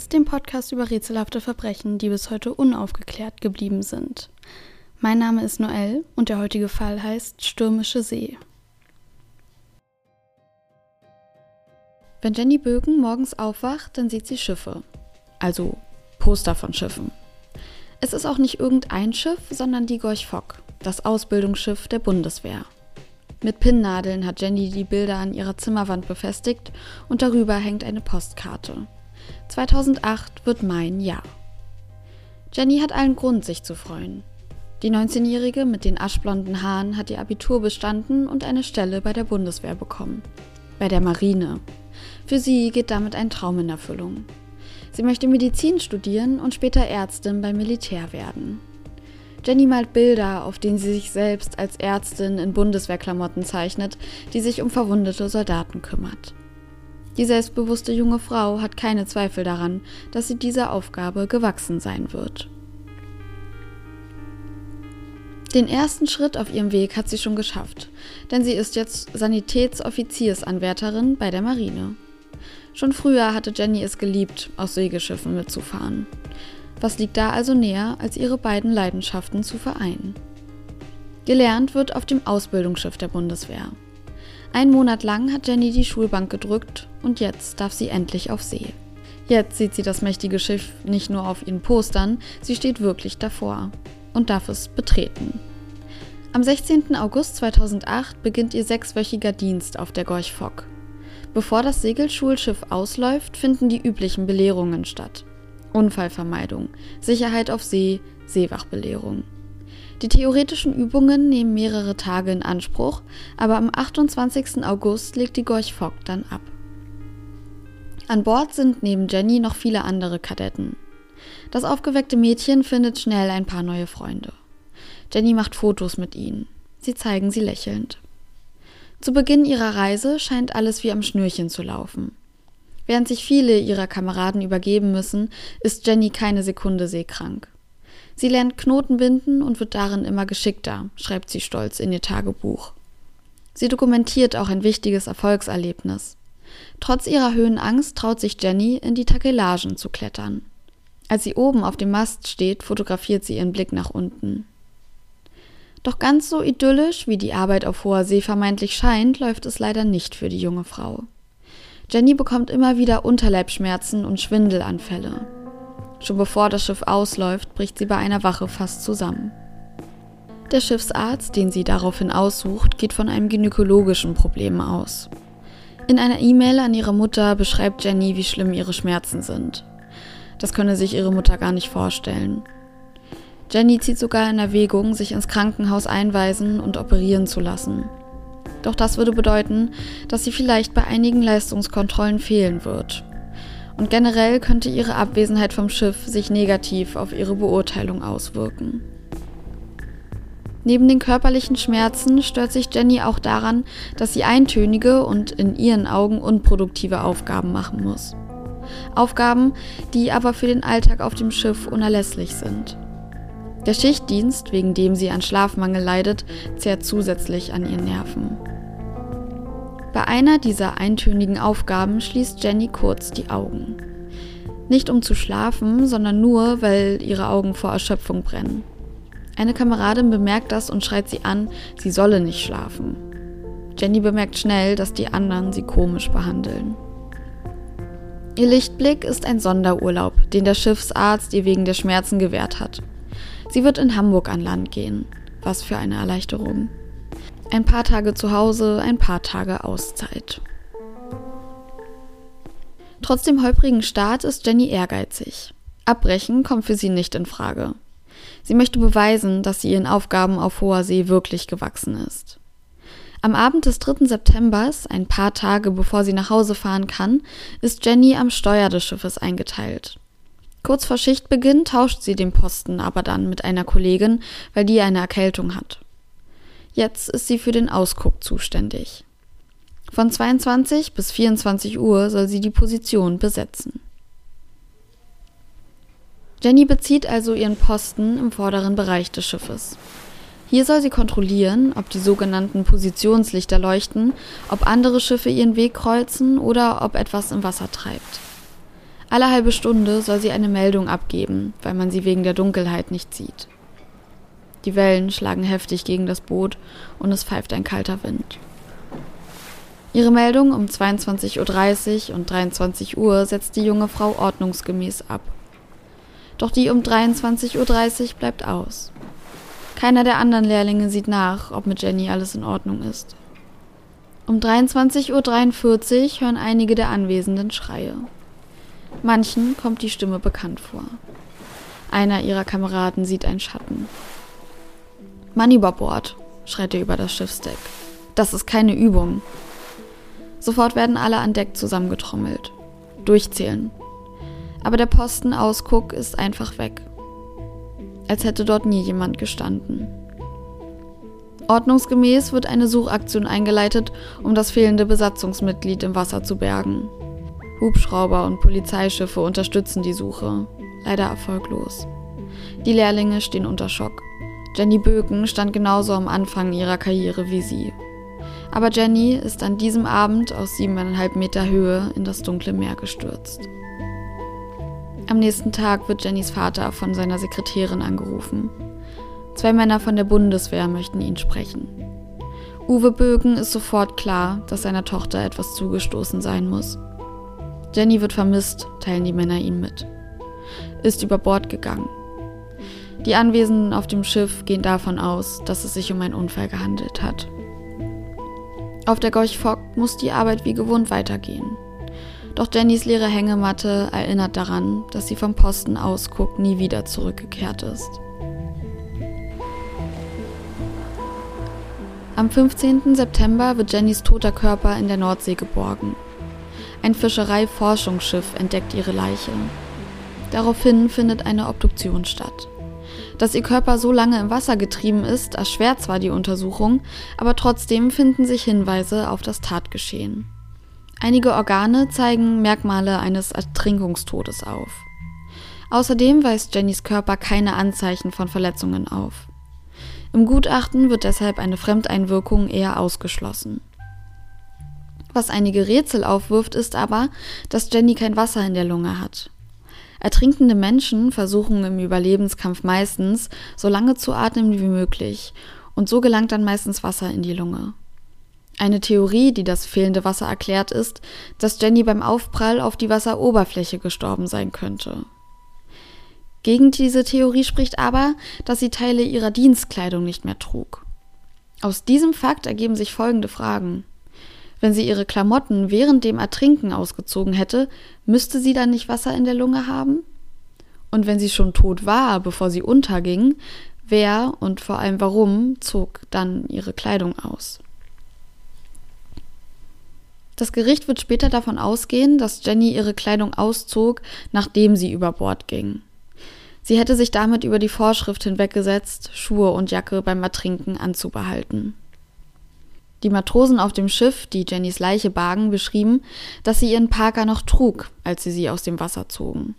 Case, dem Podcast über rätselhafte Verbrechen, die bis heute unaufgeklärt geblieben sind. Mein Name ist Noel und der heutige Fall heißt Stürmische See. Wenn Jenny Bögen morgens aufwacht, dann sieht sie Schiffe. Also Poster von Schiffen. Es ist auch nicht irgendein Schiff, sondern die Gorch Fock, das Ausbildungsschiff der Bundeswehr. Mit Pinnnadeln hat Jenny die Bilder an ihrer Zimmerwand befestigt und darüber hängt eine Postkarte. 2008 wird mein Jahr. Jenny hat allen Grund, sich zu freuen. Die 19-Jährige mit den aschblonden Haaren hat ihr Abitur bestanden und eine Stelle bei der Bundeswehr bekommen. Bei der Marine. Für sie geht damit ein Traum in Erfüllung. Sie möchte Medizin studieren und später Ärztin beim Militär werden. Jenny malt Bilder, auf denen sie sich selbst als Ärztin in Bundeswehrklamotten zeichnet, die sich um verwundete Soldaten kümmert. Die selbstbewusste junge Frau hat keine Zweifel daran, dass sie dieser Aufgabe gewachsen sein wird. Den ersten Schritt auf ihrem Weg hat sie schon geschafft, denn sie ist jetzt Sanitätsoffiziersanwärterin bei der Marine. Schon früher hatte Jenny es geliebt, aus Segelschiffen mitzufahren. Was liegt da also näher, als ihre beiden Leidenschaften zu vereinen? Gelernt wird auf dem Ausbildungsschiff der Bundeswehr. Ein Monat lang hat Jenny die Schulbank gedrückt und jetzt darf sie endlich auf See. Jetzt sieht sie das mächtige Schiff nicht nur auf ihren Postern, sie steht wirklich davor und darf es betreten. Am 16. August 2008 beginnt ihr sechswöchiger Dienst auf der Gorch Fock. Bevor das Segelschulschiff ausläuft, finden die üblichen Belehrungen statt. Unfallvermeidung, Sicherheit auf See, Seewachbelehrung. Die theoretischen Übungen nehmen mehrere Tage in Anspruch, aber am 28. August legt die Gorch Fock dann ab. An Bord sind neben Jenny noch viele andere Kadetten. Das aufgeweckte Mädchen findet schnell ein paar neue Freunde. Jenny macht Fotos mit ihnen. Sie zeigen sie lächelnd. Zu Beginn ihrer Reise scheint alles wie am Schnürchen zu laufen. Während sich viele ihrer Kameraden übergeben müssen, ist Jenny keine Sekunde seekrank. Sie lernt Knoten binden und wird darin immer geschickter, schreibt sie stolz in ihr Tagebuch. Sie dokumentiert auch ein wichtiges Erfolgserlebnis. Trotz ihrer Höhenangst traut sich Jenny, in die Takelagen zu klettern. Als sie oben auf dem Mast steht, fotografiert sie ihren Blick nach unten. Doch ganz so idyllisch, wie die Arbeit auf hoher See vermeintlich scheint, läuft es leider nicht für die junge Frau. Jenny bekommt immer wieder Unterleibschmerzen und Schwindelanfälle. Schon bevor das Schiff ausläuft, bricht sie bei einer Wache fast zusammen. Der Schiffsarzt, den sie daraufhin aussucht, geht von einem gynäkologischen Problem aus. In einer E-Mail an ihre Mutter beschreibt Jenny, wie schlimm ihre Schmerzen sind. Das könne sich ihre Mutter gar nicht vorstellen. Jenny zieht sogar in Erwägung, sich ins Krankenhaus einweisen und operieren zu lassen. Doch das würde bedeuten, dass sie vielleicht bei einigen Leistungskontrollen fehlen wird. Und generell könnte ihre Abwesenheit vom Schiff sich negativ auf ihre Beurteilung auswirken. Neben den körperlichen Schmerzen stört sich Jenny auch daran, dass sie eintönige und in ihren Augen unproduktive Aufgaben machen muss. Aufgaben, die aber für den Alltag auf dem Schiff unerlässlich sind. Der Schichtdienst, wegen dem sie an Schlafmangel leidet, zehrt zusätzlich an ihren Nerven. Bei einer dieser eintönigen Aufgaben schließt Jenny kurz die Augen. Nicht um zu schlafen, sondern nur, weil ihre Augen vor Erschöpfung brennen. Eine Kameradin bemerkt das und schreit sie an, sie solle nicht schlafen. Jenny bemerkt schnell, dass die anderen sie komisch behandeln. Ihr Lichtblick ist ein Sonderurlaub, den der Schiffsarzt ihr wegen der Schmerzen gewährt hat. Sie wird in Hamburg an Land gehen. Was für eine Erleichterung. Ein paar Tage zu Hause, ein paar Tage Auszeit. Trotz dem holprigen Start ist Jenny ehrgeizig. Abbrechen kommt für sie nicht in Frage. Sie möchte beweisen, dass sie ihren Aufgaben auf hoher See wirklich gewachsen ist. Am Abend des 3. Septembers, ein paar Tage bevor sie nach Hause fahren kann, ist Jenny am Steuer des Schiffes eingeteilt. Kurz vor Schichtbeginn tauscht sie den Posten aber dann mit einer Kollegin, weil die eine Erkältung hat. Jetzt ist sie für den Ausguck zuständig. Von 22 bis 24 Uhr soll sie die Position besetzen. Jenny bezieht also ihren Posten im vorderen Bereich des Schiffes. Hier soll sie kontrollieren, ob die sogenannten Positionslichter leuchten, ob andere Schiffe ihren Weg kreuzen oder ob etwas im Wasser treibt. Alle halbe Stunde soll sie eine Meldung abgeben, weil man sie wegen der Dunkelheit nicht sieht. Die Wellen schlagen heftig gegen das Boot und es pfeift ein kalter Wind. Ihre Meldung um 22.30 Uhr und 23 Uhr setzt die junge Frau ordnungsgemäß ab. Doch die um 23.30 Uhr bleibt aus. Keiner der anderen Lehrlinge sieht nach, ob mit Jenny alles in Ordnung ist. Um 23.43 Uhr hören einige der Anwesenden Schreie. Manchen kommt die Stimme bekannt vor. Einer ihrer Kameraden sieht einen Schatten. Mann über Bord, schreit er über das Schiffsdeck. Das ist keine Übung. Sofort werden alle an Deck zusammengetrommelt. Durchzählen. Aber der Postenauskook ist einfach weg. Als hätte dort nie jemand gestanden. Ordnungsgemäß wird eine Suchaktion eingeleitet, um das fehlende Besatzungsmitglied im Wasser zu bergen. Hubschrauber und Polizeischiffe unterstützen die Suche, leider erfolglos. Die Lehrlinge stehen unter Schock. Jenny Böken stand genauso am Anfang ihrer Karriere wie sie. Aber Jenny ist an diesem Abend aus siebeneinhalb Meter Höhe in das dunkle Meer gestürzt. Am nächsten Tag wird Jennys Vater von seiner Sekretärin angerufen. Zwei Männer von der Bundeswehr möchten ihn sprechen. Uwe Bögen ist sofort klar, dass seiner Tochter etwas zugestoßen sein muss. Jenny wird vermisst, teilen die Männer ihm mit. Ist über Bord gegangen. Die Anwesenden auf dem Schiff gehen davon aus, dass es sich um einen Unfall gehandelt hat. Auf der Gorch Fock muss die Arbeit wie gewohnt weitergehen. Doch Jennys leere Hängematte erinnert daran, dass sie vom Posten ausguckt, nie wieder zurückgekehrt ist. Am 15. September wird Jennys toter Körper in der Nordsee geborgen. Ein Fischereiforschungsschiff entdeckt ihre Leiche. Daraufhin findet eine Obduktion statt. Dass ihr Körper so lange im Wasser getrieben ist, erschwert zwar die Untersuchung, aber trotzdem finden sich Hinweise auf das Tatgeschehen. Einige Organe zeigen Merkmale eines Ertrinkungstodes auf. Außerdem weist Jennys Körper keine Anzeichen von Verletzungen auf. Im Gutachten wird deshalb eine Fremdeinwirkung eher ausgeschlossen. Was einige Rätsel aufwirft, ist aber, dass Jenny kein Wasser in der Lunge hat. Ertrinkende Menschen versuchen im Überlebenskampf meistens, so lange zu atmen wie möglich, und so gelangt dann meistens Wasser in die Lunge. Eine Theorie, die das fehlende Wasser erklärt, ist, dass Jenny beim Aufprall auf die Wasseroberfläche gestorben sein könnte. Gegen diese Theorie spricht aber, dass sie Teile ihrer Dienstkleidung nicht mehr trug. Aus diesem Fakt ergeben sich folgende Fragen. Wenn sie ihre Klamotten während dem Ertrinken ausgezogen hätte, müsste sie dann nicht Wasser in der Lunge haben? Und wenn sie schon tot war, bevor sie unterging, wer und vor allem warum zog dann ihre Kleidung aus? Das Gericht wird später davon ausgehen, dass Jenny ihre Kleidung auszog, nachdem sie über Bord ging. Sie hätte sich damit über die Vorschrift hinweggesetzt, Schuhe und Jacke beim Ertrinken anzubehalten. Die Matrosen auf dem Schiff, die Jennys Leiche bargen, beschrieben, dass sie ihren Parker noch trug, als sie sie aus dem Wasser zogen.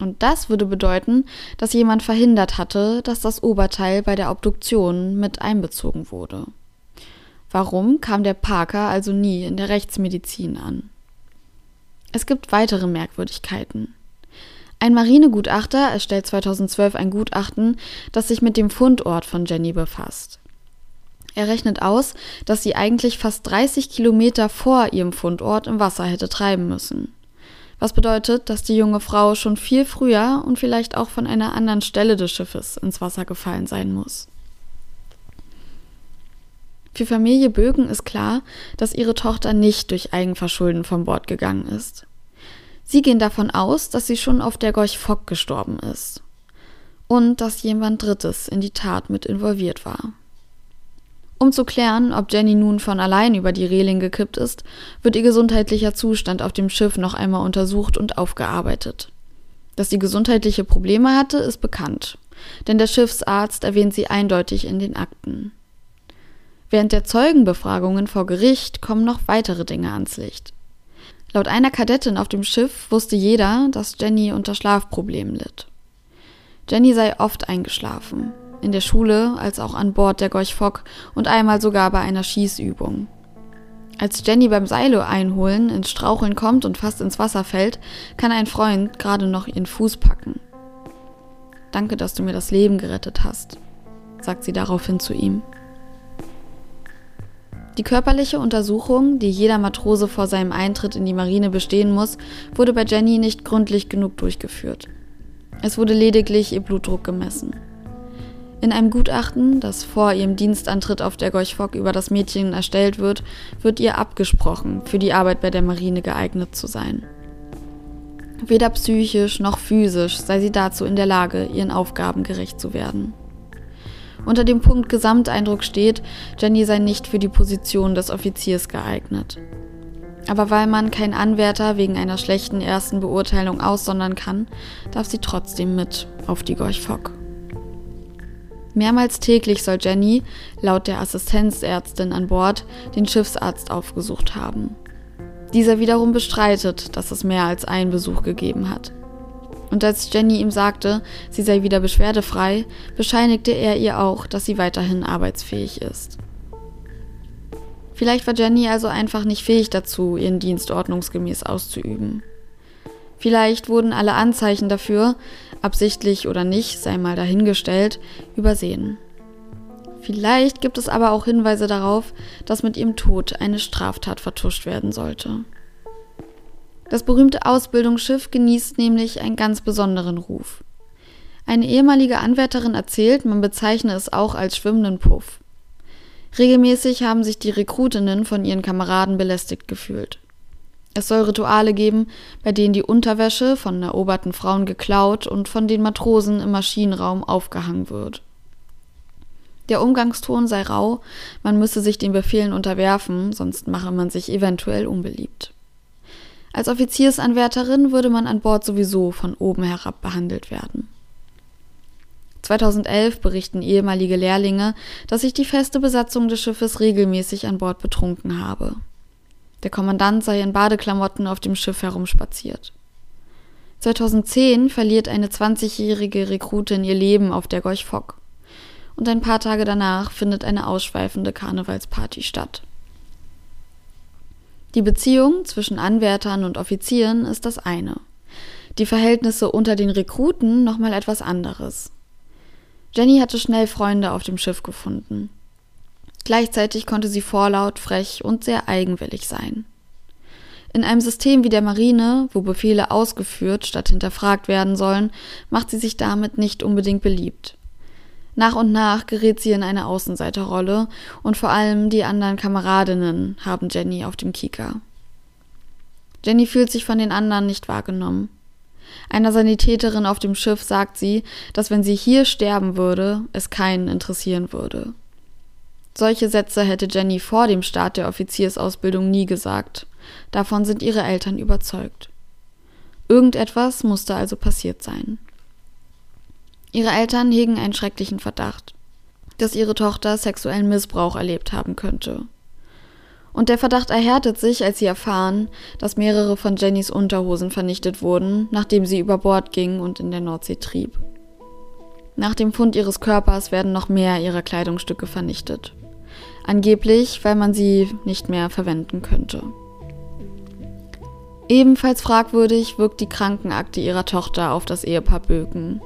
Und das würde bedeuten, dass jemand verhindert hatte, dass das Oberteil bei der Obduktion mit einbezogen wurde. Warum kam der Parker also nie in der Rechtsmedizin an? Es gibt weitere Merkwürdigkeiten. Ein Marinegutachter erstellt 2012 ein Gutachten, das sich mit dem Fundort von Jenny befasst. Er rechnet aus, dass sie eigentlich fast 30 Kilometer vor ihrem Fundort im Wasser hätte treiben müssen. Was bedeutet, dass die junge Frau schon viel früher und vielleicht auch von einer anderen Stelle des Schiffes ins Wasser gefallen sein muss. Für Familie Bögen ist klar, dass ihre Tochter nicht durch Eigenverschulden von Bord gegangen ist. Sie gehen davon aus, dass sie schon auf der Gorch Fock gestorben ist. Und dass jemand Drittes in die Tat mit involviert war. Um zu klären, ob Jenny nun von allein über die Reling gekippt ist, wird ihr gesundheitlicher Zustand auf dem Schiff noch einmal untersucht und aufgearbeitet. Dass sie gesundheitliche Probleme hatte, ist bekannt, denn der Schiffsarzt erwähnt sie eindeutig in den Akten. Während der Zeugenbefragungen vor Gericht kommen noch weitere Dinge ans Licht. Laut einer Kadettin auf dem Schiff wusste jeder, dass Jenny unter Schlafproblemen litt. Jenny sei oft eingeschlafen, in der Schule als auch an Bord der Gorch Fock und einmal sogar bei einer Schießübung. Als Jenny beim Seilo einholen ins Straucheln kommt und fast ins Wasser fällt, kann ein Freund gerade noch ihren Fuß packen. Danke, dass du mir das Leben gerettet hast, sagt sie daraufhin zu ihm. Die körperliche Untersuchung, die jeder Matrose vor seinem Eintritt in die Marine bestehen muss, wurde bei Jenny nicht gründlich genug durchgeführt. Es wurde lediglich ihr Blutdruck gemessen. In einem Gutachten, das vor ihrem Dienstantritt auf der Gorch Fock über das Mädchen erstellt wird, wird ihr abgesprochen, für die Arbeit bei der Marine geeignet zu sein. Weder psychisch noch physisch sei sie dazu in der Lage, ihren Aufgaben gerecht zu werden. Unter dem Punkt Gesamteindruck steht, Jenny sei nicht für die Position des Offiziers geeignet. Aber weil man keinen Anwärter wegen einer schlechten ersten Beurteilung aussondern kann, darf sie trotzdem mit auf die Gorch Fock. Mehrmals täglich soll Jenny, laut der Assistenzärztin an Bord, den Schiffsarzt aufgesucht haben. Dieser wiederum bestreitet, dass es mehr als einen Besuch gegeben hat. Und als Jenny ihm sagte, sie sei wieder beschwerdefrei, bescheinigte er ihr auch, dass sie weiterhin arbeitsfähig ist. Vielleicht war Jenny also einfach nicht fähig dazu, ihren Dienst ordnungsgemäß auszuüben. Vielleicht wurden alle Anzeichen dafür, absichtlich oder nicht, sei mal dahingestellt, übersehen. Vielleicht gibt es aber auch Hinweise darauf, dass mit ihrem Tod eine Straftat vertuscht werden sollte. Das berühmte Ausbildungsschiff genießt nämlich einen ganz besonderen Ruf. Eine ehemalige Anwärterin erzählt, man bezeichne es auch als schwimmenden Puff. Regelmäßig haben sich die Rekrutinnen von ihren Kameraden belästigt gefühlt. Es soll Rituale geben, bei denen die Unterwäsche von eroberten Frauen geklaut und von den Matrosen im Maschinenraum aufgehangen wird. Der Umgangston sei rau, man müsse sich den Befehlen unterwerfen, sonst mache man sich eventuell unbeliebt. Als Offiziersanwärterin würde man an Bord sowieso von oben herab behandelt werden. 2011 berichten ehemalige Lehrlinge, dass sich die feste Besatzung des Schiffes regelmäßig an Bord betrunken habe. Der Kommandant sei in Badeklamotten auf dem Schiff herumspaziert. 2010 verliert eine 20-jährige Rekrutin ihr Leben auf der Gorch Fock. Und ein paar Tage danach findet eine ausschweifende Karnevalsparty statt. Die Beziehung zwischen Anwärtern und Offizieren ist das eine. Die Verhältnisse unter den Rekruten nochmal etwas anderes. Jenny hatte schnell Freunde auf dem Schiff gefunden. Gleichzeitig konnte sie vorlaut, frech und sehr eigenwillig sein. In einem System wie der Marine, wo Befehle ausgeführt statt hinterfragt werden sollen, macht sie sich damit nicht unbedingt beliebt. Nach und nach gerät sie in eine Außenseiterrolle und vor allem die anderen Kameradinnen haben Jenny auf dem Kieker. Jenny fühlt sich von den anderen nicht wahrgenommen. Einer Sanitäterin auf dem Schiff sagt sie, dass wenn sie hier sterben würde, es keinen interessieren würde. Solche Sätze hätte Jenny vor dem Start der Offiziersausbildung nie gesagt. Davon sind ihre Eltern überzeugt. Irgendetwas musste also passiert sein. Ihre Eltern hegen einen schrecklichen Verdacht, dass ihre Tochter sexuellen Missbrauch erlebt haben könnte. Und der Verdacht erhärtet sich, als sie erfahren, dass mehrere von Jennys Unterhosen vernichtet wurden, nachdem sie über Bord ging und in der Nordsee trieb. Nach dem Fund ihres Körpers werden noch mehr ihrer Kleidungsstücke vernichtet. Angeblich, weil man sie nicht mehr verwenden könnte. Ebenfalls fragwürdig wirkt die Krankenakte ihrer Tochter auf das Ehepaar Böken.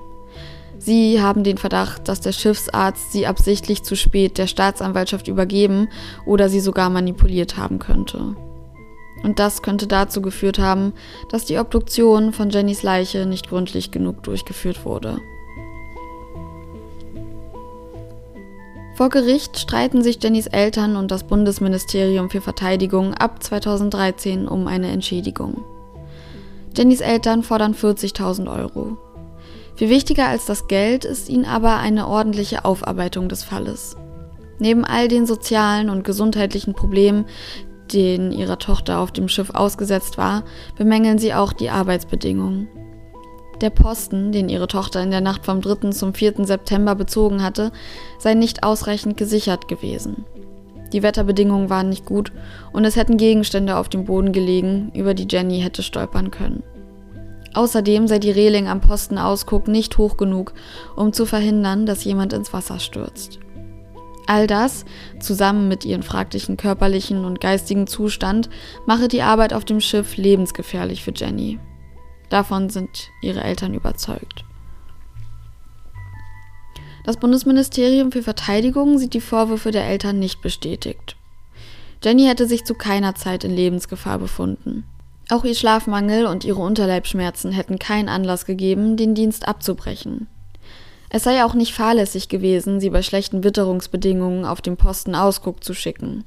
Sie haben den Verdacht, dass der Schiffsarzt sie absichtlich zu spät der Staatsanwaltschaft übergeben oder sie sogar manipuliert haben könnte. Und das könnte dazu geführt haben, dass die Obduktion von Jennys Leiche nicht gründlich genug durchgeführt wurde. Vor Gericht streiten sich Jennys Eltern und das Bundesministerium für Verteidigung ab 2013 um eine Entschädigung. Jennys Eltern fordern 40.000 Euro. Viel wichtiger als das Geld ist ihnen aber eine ordentliche Aufarbeitung des Falles. Neben all den sozialen und gesundheitlichen Problemen, denen ihre Tochter auf dem Schiff ausgesetzt war, bemängeln sie auch die Arbeitsbedingungen. Der Posten, den ihre Tochter in der Nacht vom 3. zum 4. September bezogen hatte, sei nicht ausreichend gesichert gewesen. Die Wetterbedingungen waren nicht gut und es hätten Gegenstände auf dem Boden gelegen, über die Jenny hätte stolpern können. Außerdem sei die Reling am Postenausguck nicht hoch genug, um zu verhindern, dass jemand ins Wasser stürzt. All das, zusammen mit ihrem fraglichen körperlichen und geistigen Zustand, mache die Arbeit auf dem Schiff lebensgefährlich für Jenny. Davon sind ihre Eltern überzeugt. Das Bundesministerium für Verteidigung sieht die Vorwürfe der Eltern nicht bestätigt. Jenny hätte sich zu keiner Zeit in Lebensgefahr befunden. Auch ihr Schlafmangel und ihre Unterleibschmerzen hätten keinen Anlass gegeben, den Dienst abzubrechen. Es sei auch nicht fahrlässig gewesen, sie bei schlechten Witterungsbedingungen auf dem Posten Ausguck zu schicken.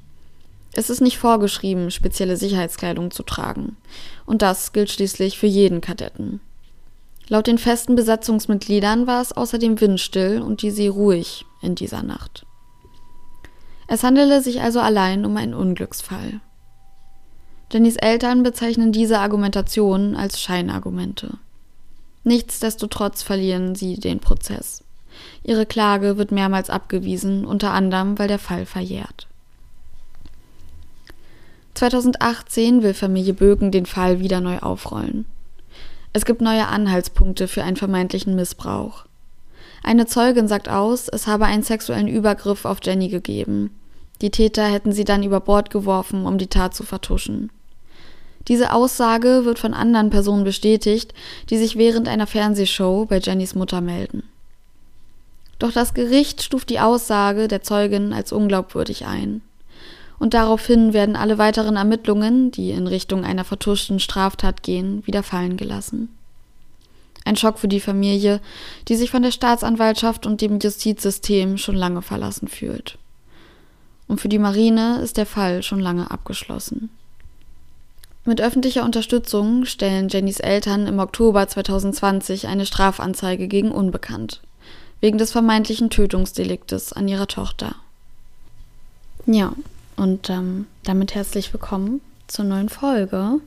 Es ist nicht vorgeschrieben, spezielle Sicherheitskleidung zu tragen. Und das gilt schließlich für jeden Kadetten. Laut den festen Besatzungsmitgliedern war es außerdem windstill und die See ruhig in dieser Nacht. Es handele sich also allein um einen Unglücksfall. Jennys Eltern bezeichnen diese Argumentationen als Scheinargumente. Nichtsdestotrotz verlieren sie den Prozess. Ihre Klage wird mehrmals abgewiesen, unter anderem, weil der Fall verjährt. 2018 will Familie Böken den Fall wieder neu aufrollen. Es gibt neue Anhaltspunkte für einen vermeintlichen Missbrauch. Eine Zeugin sagt aus, es habe einen sexuellen Übergriff auf Jenny gegeben. Die Täter hätten sie dann über Bord geworfen, um die Tat zu vertuschen. Diese Aussage wird von anderen Personen bestätigt, die sich während einer Fernsehshow bei Jennys Mutter melden. Doch das Gericht stuft die Aussage der Zeugin als unglaubwürdig ein. Und daraufhin werden alle weiteren Ermittlungen, die in Richtung einer vertuschten Straftat gehen, wieder fallen gelassen. Ein Schock für die Familie, die sich von der Staatsanwaltschaft und dem Justizsystem schon lange verlassen fühlt. Und für die Marine ist der Fall schon lange abgeschlossen. Mit öffentlicher Unterstützung stellen Jennys Eltern im Oktober 2020 eine Strafanzeige gegen Unbekannt, wegen des vermeintlichen Tötungsdeliktes an ihrer Tochter. Ja, und ähm, damit herzlich willkommen zur neuen Folge.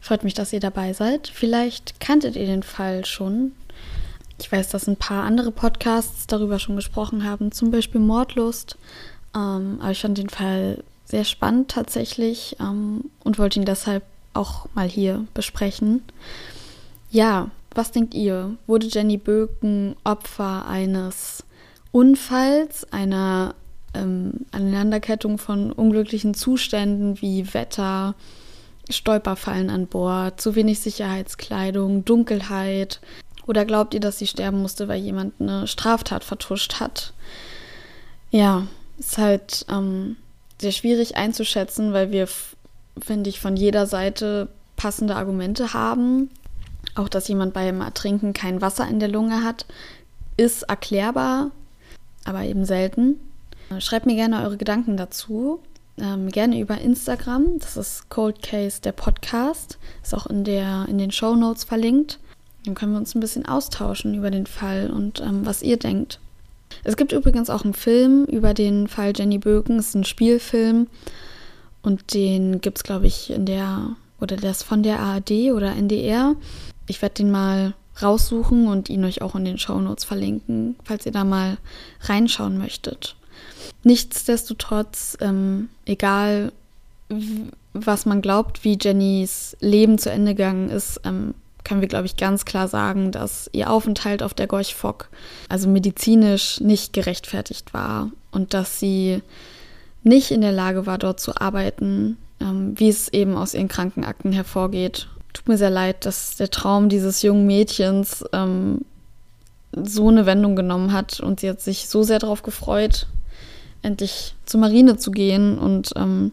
Freut mich, dass ihr dabei seid. Vielleicht kanntet ihr den Fall schon. Ich weiß, dass ein paar andere Podcasts darüber schon gesprochen haben, zum Beispiel Mordlust. Ähm, aber ich fand den Fall sehr spannend tatsächlich ähm, und wollte ihn deshalb auch mal hier besprechen. Ja, was denkt ihr? Wurde Jenny Böken Opfer eines Unfalls, einer ähm, Aneinanderkettung von unglücklichen Zuständen wie Wetter, Stolperfallen an Bord, zu wenig Sicherheitskleidung, Dunkelheit? Oder glaubt ihr, dass sie sterben musste, weil jemand eine Straftat vertuscht hat? Ja, ist halt ähm, sehr schwierig einzuschätzen, weil wir, finde ich, von jeder Seite passende Argumente haben. Auch, dass jemand beim Ertrinken kein Wasser in der Lunge hat, ist erklärbar, aber eben selten. Schreibt mir gerne eure Gedanken dazu. Ähm, gerne über Instagram. Das ist Cold Case, der Podcast. Ist auch in, der, in den Show Notes verlinkt. Dann können wir uns ein bisschen austauschen über den Fall und ähm, was ihr denkt. Es gibt übrigens auch einen Film über den Fall Jenny Böken. Es ist ein Spielfilm. Und den gibt es, glaube ich, in der, oder das von der ARD oder NDR. Ich werde den mal raussuchen und ihn euch auch in den Show Notes verlinken, falls ihr da mal reinschauen möchtet. Nichtsdestotrotz, ähm, egal was man glaubt, wie Jennys Leben zu Ende gegangen ist, ähm, können wir, glaube ich, ganz klar sagen, dass ihr Aufenthalt auf der Gorch Fock also medizinisch nicht gerechtfertigt war und dass sie nicht in der Lage war, dort zu arbeiten, ähm, wie es eben aus ihren Krankenakten hervorgeht. Tut mir sehr leid, dass der Traum dieses jungen Mädchens ähm, so eine Wendung genommen hat und sie hat sich so sehr darauf gefreut, endlich zur Marine zu gehen und ähm,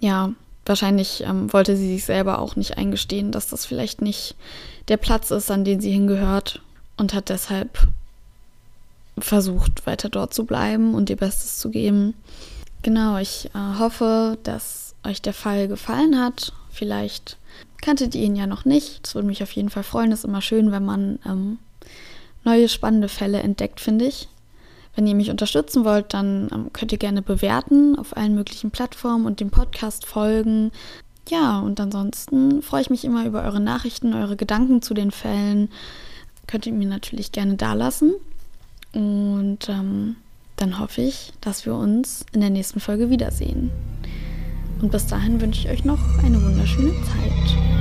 ja, wahrscheinlich ähm, wollte sie sich selber auch nicht eingestehen, dass das vielleicht nicht der Platz ist, an den sie hingehört und hat deshalb versucht, weiter dort zu bleiben und ihr Bestes zu geben. Genau, ich äh, hoffe, dass euch der Fall gefallen hat. Vielleicht kanntet ihr ihn ja noch nicht. Es würde mich auf jeden Fall freuen. Es ist immer schön, wenn man ähm, neue spannende Fälle entdeckt, finde ich. Wenn ihr mich unterstützen wollt, dann ähm, könnt ihr gerne bewerten auf allen möglichen Plattformen und dem Podcast folgen. Ja, und ansonsten freue ich mich immer über eure Nachrichten, eure Gedanken zu den Fällen. Könnt ihr mir natürlich gerne dalassen. Und ähm, dann hoffe ich, dass wir uns in der nächsten Folge wiedersehen. Und bis dahin wünsche ich euch noch eine wunderschöne Zeit.